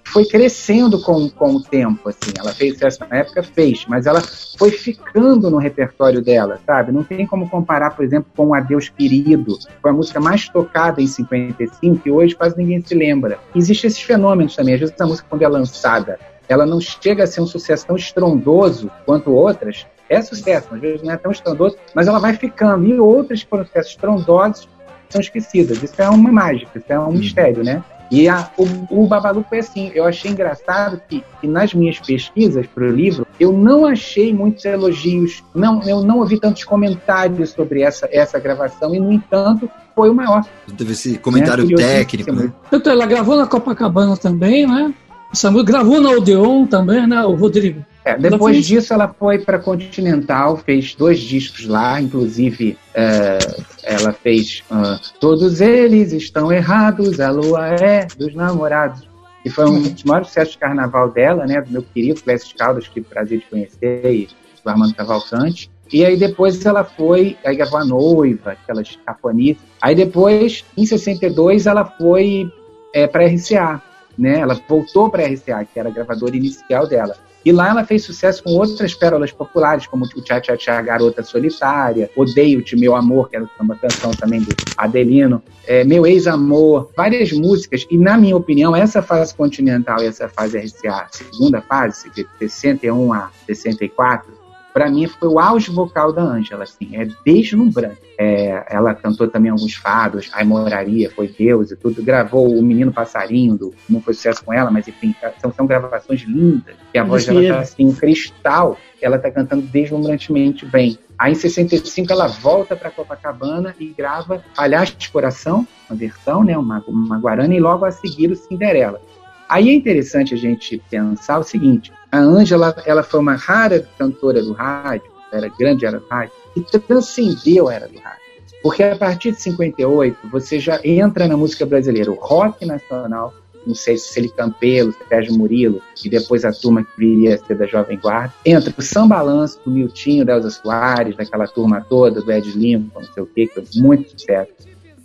foi crescendo com, com o tempo, assim. Ela fez sucesso na época, fez, mas ela foi ficando no repertório dela, sabe? Não tem como comparar, por exemplo, com Adeus Querido, foi a música mais tocada em 55 e hoje quase ninguém se lembra. Existem esses fenômenos também. Às vezes a música, quando é lançada, ela não chega a ser um sucesso tão estrondoso quanto outras. É sucesso, às vezes não é tão estrondoso, mas ela vai ficando. E outras que foram sucessos estrondosos são esquecidas. Isso é uma mágica, isso é um mistério, né? E a, o, o Babalu foi assim, eu achei engraçado que, que nas minhas pesquisas para o livro, eu não achei muitos elogios, não, eu não ouvi tantos comentários sobre essa, essa gravação, e no entanto, foi o maior. Teve esse comentário né? técnico, né? Então, ela gravou na Copacabana também, né? Música, gravou na Odeon também, né, o Rodrigo? É, depois ela disso, ela foi para Continental, fez dois discos lá, inclusive é, ela fez uh, Todos Eles Estão Errados, a Lua é dos Namorados. E foi um dos maiores sucessos de carnaval dela, né, do meu querido Clécio Caldas, que prazer de conhecer, e do Armando Cavalcante. E aí depois ela foi, aí gravou a noiva, aquelas cafonices. Aí depois, em 62, ela foi é, para RCA, né? Ela voltou para RCA, que era a gravadora inicial dela. E lá ela fez sucesso com outras pérolas populares, como o Tchá Tchá Tchá Garota Solitária, Odeio-te, Meu Amor, que era uma canção também do Adelino, é, Meu Ex-Amor, várias músicas. E, na minha opinião, essa fase continental e essa fase RCA, segunda fase, de 61 a 64, para mim foi o auge vocal da Ângela, assim, é deslumbrante. É, ela cantou também alguns fados, Ai Moraria, Foi Deus e tudo, gravou O Menino Passarinho, do, não foi sucesso com ela, mas enfim, são, são gravações lindas, e a voz dela tá assim, um cristal, ela tá cantando deslumbrantemente bem. Aí em 65 ela volta para Copacabana e grava Palhaço de Coração, uma versão, né, uma, uma guarana, e logo a seguir o Cinderela. Aí é interessante a gente pensar o seguinte: a Ângela, ela foi uma rara cantora do rádio, era grande era do rádio, e transcendeu a era do rádio. Porque a partir de 58, você já entra na música brasileira, o rock nacional, não sei se ele Campelo, Sérgio Murilo, e depois a turma que viria a ser da Jovem Guarda. Entra o Samba Balanço, do Miltinho, da Elza Soares, daquela turma toda, do Ed Lincoln, não sei o quê, que foi muito sucesso.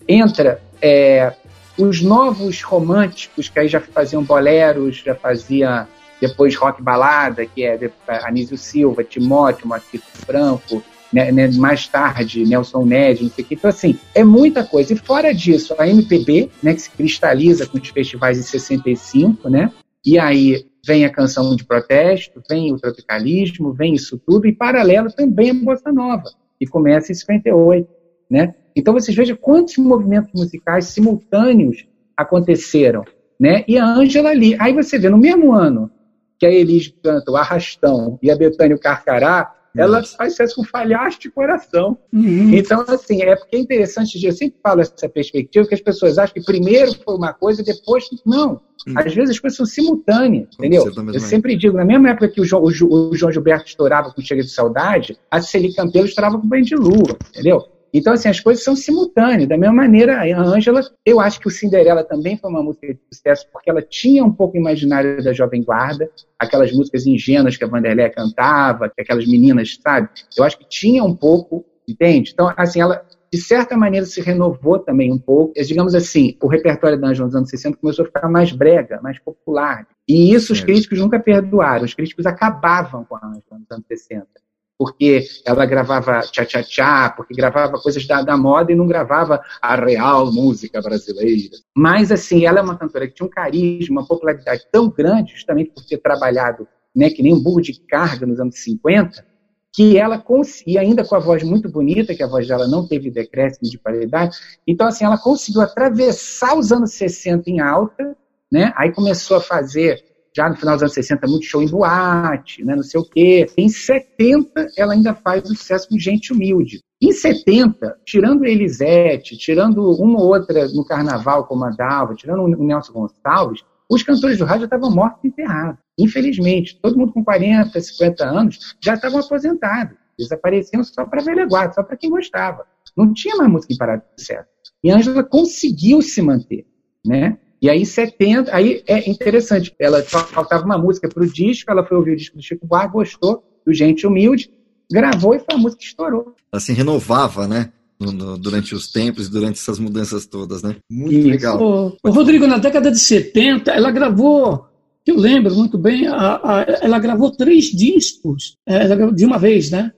entra é, os novos românticos, que aí já faziam boleros, já fazia depois rock balada, que é Anísio Silva, Timóteo, Marquito Franco, né, né, mais tarde Nelson Ned, não sei o que. Então, assim, é muita coisa. E fora disso, a MPB, né, que se cristaliza com os festivais em 65, né? E aí vem a canção de protesto, vem o tropicalismo, vem isso tudo, e paralelo também a Bossa Nova, que começa em 58, né? Então vocês vejam quantos movimentos musicais simultâneos aconteceram, né? E a Ângela ali, aí você vê no mesmo ano que a Elis canta o Arrastão e a Betânia Carcará, ela faz sucesso com falhaste coração. Uhum. Então, assim, é porque é interessante, eu sempre falo essa perspectiva, que as pessoas acham que primeiro foi uma coisa e depois. Não. Uhum. Às vezes as coisas são simultâneas, entendeu? Eu sempre digo, na mesma época que o João, o João Gilberto estourava com Chega de Saudade, a Celi Campelo estourava com Banho de Lua, entendeu? Então, assim, as coisas são simultâneas. Da mesma maneira, a Ângela, eu acho que o Cinderela também foi uma música de sucesso, porque ela tinha um pouco o imaginário da Jovem Guarda, aquelas músicas ingênuas que a Vanderlei cantava, que aquelas meninas, sabe? Eu acho que tinha um pouco, entende? Então, assim, ela, de certa maneira, se renovou também um pouco. Digamos assim, o repertório da Ângela nos anos 60 começou a ficar mais brega, mais popular. E isso os críticos nunca perdoaram. Os críticos acabavam com a Ângela nos anos 60 porque ela gravava tchá-tchá-tchá, porque gravava coisas da, da, moda e não gravava a real música brasileira. Mas, assim, ela é uma cantora que tinha um carisma, uma popularidade tão grande, justamente por ter trabalhado né, que nem um burro de carga nos anos 50, que ela conseguia, ainda com a voz muito bonita, que a voz dela não teve decréscimo de qualidade, então, assim, ela conseguiu atravessar os anos 60 em alta, né? Aí começou a fazer já no final dos anos 60, muito show em boate, né, não sei o quê. Em 70, ela ainda faz sucesso com Gente Humilde. Em 70, tirando Elisete, tirando uma ou outra no carnaval, como a Dalva, tirando o Nelson Gonçalves, os cantores do rádio estavam mortos e enterrados. Infelizmente, todo mundo com 40, 50 anos já estavam aposentados. Eles apareciam só para velha guarda, só para quem gostava. Não tinha mais música em parada de sucesso. E a Ângela conseguiu se manter, né? E aí, 70, aí é interessante, ela faltava uma música para o disco, ela foi ouvir o disco do Chico Buarque, gostou do Gente Humilde, gravou e foi a música que estourou. Ela se renovava, né? No, no, durante os tempos, durante essas mudanças todas, né? Muito Isso. legal. O, o, Rodrigo, na década de 70, ela gravou, eu lembro muito bem, a, a, ela gravou três discos é, de uma vez, né?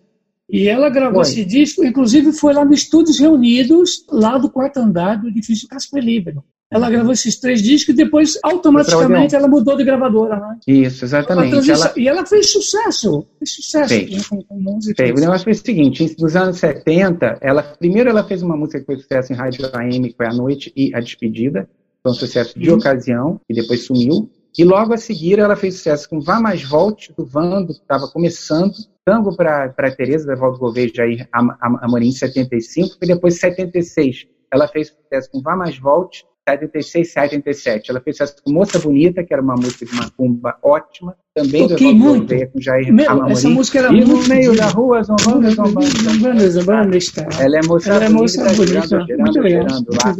E ela gravou foi. esse disco, inclusive foi lá no Estúdios Reunidos, lá do quarto andar do edifício Casper Libero. Ela gravou esses três discos e depois, automaticamente, ela mudou de gravadora. Né? Isso, exatamente. Ela... E ela fez sucesso. Fez sucesso fez. Né, com, com música. Fez. O negócio foi o seguinte: nos anos 70, ela, primeiro ela fez uma música que foi sucesso em rádio AM, que foi A Noite e A Despedida. Foi um sucesso de uhum. ocasião, e depois sumiu. E logo a seguir ela fez sucesso com Vá Mais Volte, do Vando, que estava começando. Tango para Tereza, da Valdo Gouveia, Jair Amorim, em 75. E depois, em 76, ela fez sucesso com Vá Mais Volte 76, 77. Ela fez sucesso com Moça Bonita, que era uma música de macumba ótima, também Toquei muito. com Jair Meu, Amamorim. Essa música era e muito... no meio da rua, zombando, zombando, zombando, zombando, está. Ela é moça ela é moça bonita, girando, girando, girando lá.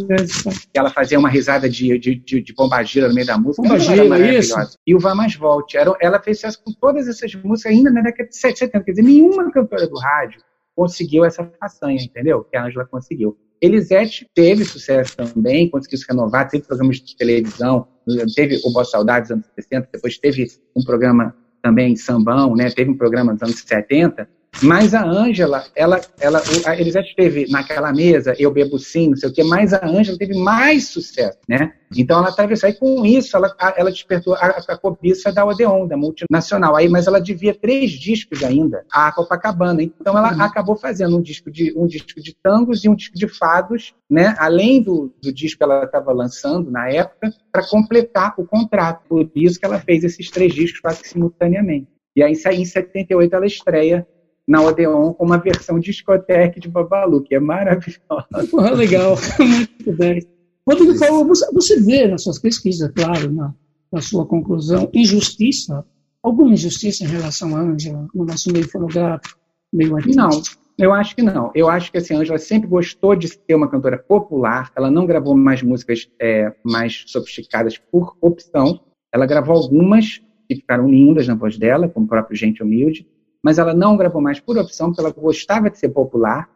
Ela fazia uma risada de, de, de, de bombagira no meio da música. Bombagira, isso. E o Vá Mais Volte. Era, ela fez sucesso com todas essas músicas ainda na década de 70. Quer dizer, nenhuma cantora do rádio conseguiu essa façanha, entendeu? Que a Ângela conseguiu. Elisete teve sucesso também, conseguiu se renovar, teve programas de televisão, teve o Boa Saudades anos 60, depois teve um programa também sambão, né? teve um programa nos anos 70, mas a Ângela, ela, ela, a Elisete teve naquela mesa, eu bebo sim, não sei o quê, mas a Ângela teve mais sucesso, né? Então ela atravessou, e com isso ela, ela despertou a, a cobiça da Odeon, da multinacional, aí, mas ela devia três discos ainda à Copacabana, então ela uhum. acabou fazendo um disco, de, um disco de tangos e um disco de fados, né? Além do, do disco que ela estava lançando na época, para completar o contrato, por isso que ela fez esses três discos quase simultaneamente. E aí, em 78, ela estreia na Odeon com uma versão discoteca de Babalu, que é maravilhosa. legal, muito bem. Rodrigo falou, você vê nas suas pesquisas, claro, na, na sua conclusão, injustiça, alguma injustiça em relação à Ângela, no nosso meio fonográfico, meio artístico? Não, eu acho que não. Eu acho que assim, a Ângela sempre gostou de ser uma cantora popular, ela não gravou mais músicas é, mais sofisticadas por opção, ela gravou algumas que ficaram lindas na voz dela, como o próprio Gente Humilde, mas ela não gravou mais por opção, porque ela gostava de ser popular.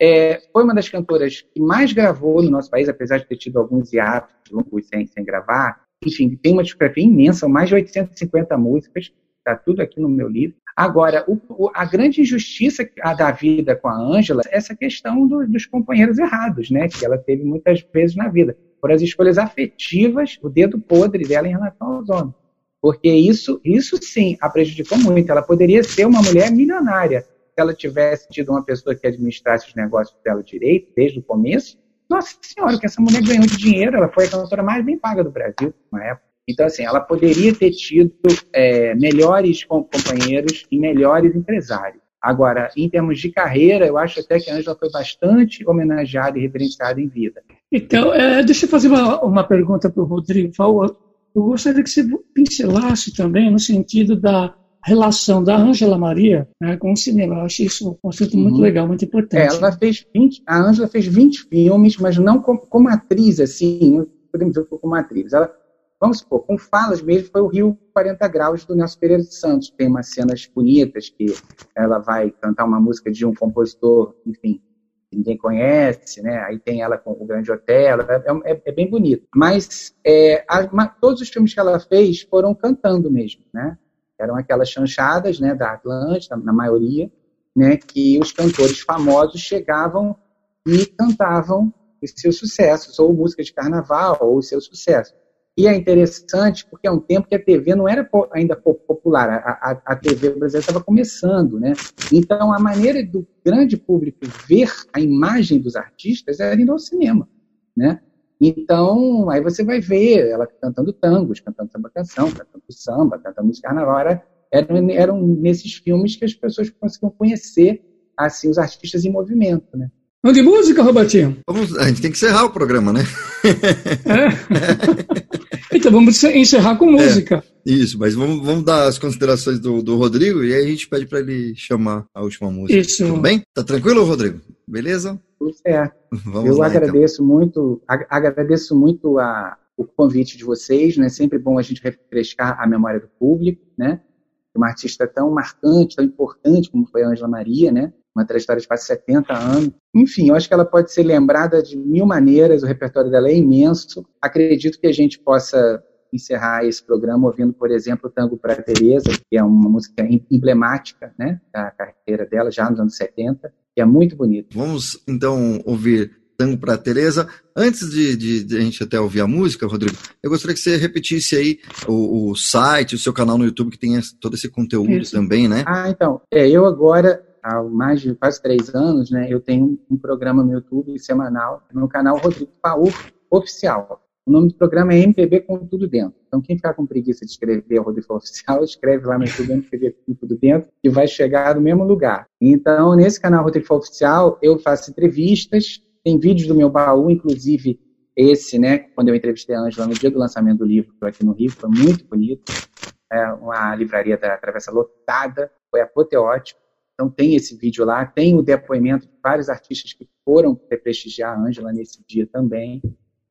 é, foi uma das cantoras que mais gravou no nosso país, apesar de ter tido alguns hiatos longos sem, sem gravar. Enfim, tem uma discografia imensa, mais de 850 músicas, está tudo aqui no meu livro. Agora, o, a grande injustiça da vida com a Ângela é essa questão do, dos companheiros errados, né? Que ela teve muitas vezes na vida. Por as escolhas afetivas, o dedo podre dela em relação aos homens. Porque isso, isso sim a prejudicou muito. Ela poderia ser uma mulher milionária se ela tivesse tido uma pessoa que administrasse os negócios dela direito, desde o começo. Nossa Senhora, que essa mulher ganhou de dinheiro, ela foi a cantora mais bem paga do Brasil na época. Então, assim, ela poderia ter tido é, melhores companheiros e melhores empresários. Agora, em termos de carreira, eu acho até que a Ângela foi bastante homenageada e reverenciada em vida. Então, é, deixa eu fazer uma, uma pergunta para o Rodrigo. Eu gostaria que você pincelasse também no sentido da relação da Ângela Maria né, com o cinema. Eu acho isso um conceito muito uhum. legal, muito importante. É, ela fez 20, a Ângela fez 20 filmes, mas não como, como atriz, assim, podemos dizer como atriz. Ela Vamos supor, com falas mesmo, foi o Rio 40 Graus do Nelson Pereira de Santos. Tem umas cenas bonitas que ela vai cantar uma música de um compositor, enfim, ninguém conhece, né? Aí tem ela com o Grande Hotel, é, é, é bem bonito. Mas é, a, todos os filmes que ela fez foram cantando mesmo, né? Eram aquelas chanchadas, né, da Atlântida, na maioria, né, que os cantores famosos chegavam e cantavam os seus sucessos, ou música de carnaval, ou os seus sucessos. E é interessante porque é um tempo que a TV não era ainda popular, a, a, a TV brasileira estava começando, né? Então a maneira do grande público ver a imagem dos artistas era indo ao cinema, né? Então aí você vai ver ela cantando tangos, cantando samba canção, cantando samba, cantando música carnaval, era, eram, eram nesses filmes que as pessoas conseguiam conhecer assim os artistas em movimento, né? Vamos de música, Robertinho? Vamos, a gente tem que encerrar o programa, né? É. Então vamos encerrar com música. É, isso, mas vamos, vamos dar as considerações do, do Rodrigo e aí a gente pede para ele chamar a última música. Isso. Tudo bem? Tá tranquilo, Rodrigo? Beleza? Tudo certo. Vamos Eu lá, então. agradeço então. muito, agradeço muito a, o convite de vocês, né? Sempre bom a gente refrescar a memória do público, né? Uma artista tão marcante, tão importante como foi a Angela Maria, né? Uma trajetória de quase 70 anos. Enfim, eu acho que ela pode ser lembrada de mil maneiras, o repertório dela é imenso. Acredito que a gente possa encerrar esse programa ouvindo, por exemplo, o Tango para Teresa, que é uma música emblemática né, da carreira dela, já nos anos 70, que é muito bonito. Vamos, então, ouvir Tango para Teresa. Antes de, de, de, a gente até ouvir a música, Rodrigo, eu gostaria que você repetisse aí o, o site, o seu canal no YouTube, que tem todo esse conteúdo Isso. também, né? Ah, então, é, eu agora há mais de quase três anos, né, eu tenho um programa no YouTube semanal, no canal Rodrigo Paur Oficial. O nome do programa é MPB com tudo dentro. Então, quem ficar com preguiça de escrever Rodrigo Oficial, escreve lá no YouTube MPB com tudo dentro, que vai chegar no mesmo lugar. Então, nesse canal Rodrigo Oficial, eu faço entrevistas, tem vídeos do meu baú, inclusive esse, né, quando eu entrevistei a Ângela no dia do lançamento do livro, aqui no Rio, foi muito bonito. É uma livraria da Travessa lotada, foi apoteótico. Então tem esse vídeo lá, tem o depoimento de vários artistas que foram prestigiar a Ângela nesse dia também,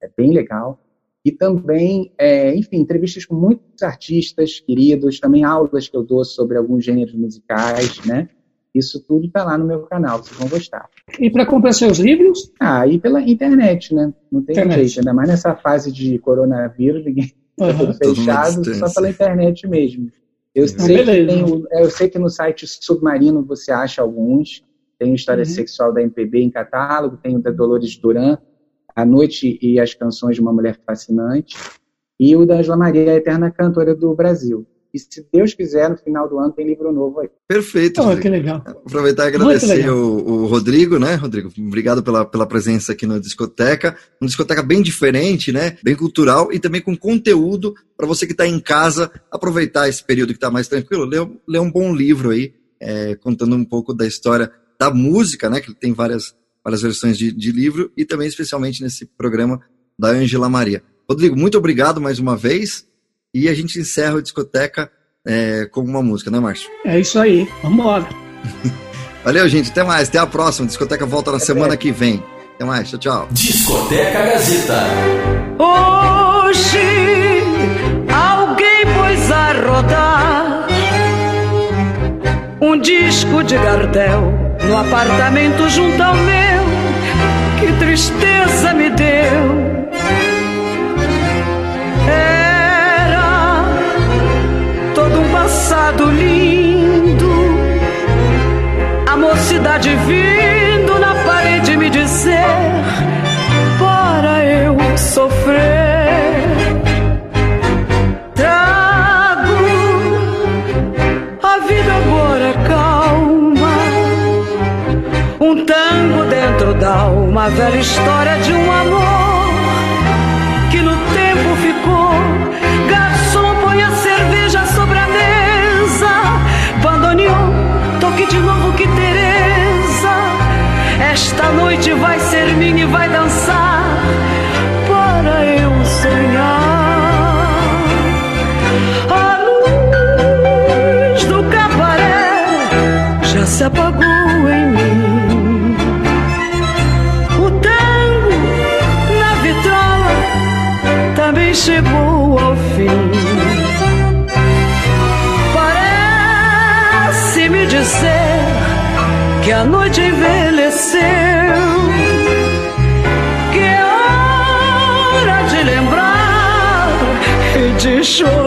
é bem legal. E também, é, enfim, entrevistas com muitos artistas queridos, também aulas que eu dou sobre alguns gêneros musicais, né? Isso tudo está lá no meu canal, vocês vão gostar. E para comprar seus livros? Ah, e pela internet, né? Não tem internet. jeito, ainda mais nessa fase de coronavírus, ninguém uhum. tudo fechado, só pela internet mesmo. Eu, sei que tem, eu sei que no site Submarino você acha alguns. Tem História uhum. Sexual da MPB em catálogo, tem o da Dolores Duran, A Noite e as Canções de uma Mulher Fascinante, e o da Angela Maria, a Eterna Cantora do Brasil. E se Deus quiser, no final do ano tem livro novo aí. Perfeito. Oh, que legal. Aproveitar e agradecer o, o, Rodrigo, né, Rodrigo? Obrigado pela, pela presença aqui na discoteca. Uma discoteca bem diferente, né? Bem cultural e também com conteúdo para você que está em casa aproveitar esse período que está mais tranquilo. Ler, ler um bom livro aí, é, contando um pouco da história da música, né? Que tem várias, várias versões de, de livro e também especialmente nesse programa da Angela Maria. Rodrigo, muito obrigado mais uma vez e a gente encerra a discoteca é, com uma música, né, Márcio? É isso aí, vamos embora. Valeu, gente, até mais, até a próxima. A discoteca volta na até semana que vem. Até mais, tchau, tchau. Discoteca Gazeta. Hoje alguém pôs a rodar um disco de Gardel no apartamento junto ao meu passado lindo. A mocidade vindo na parede me dizer para eu sofrer. Trago a vida agora calma, um tango dentro da alma, velha história de um amor. a noite vai ser minha e vai dançar para eu sonhar. A luz do cabaré já se apagou em mim. O tango na vitrola também chegou ao fim. Parece me dizer que a noite envelheceu. 说。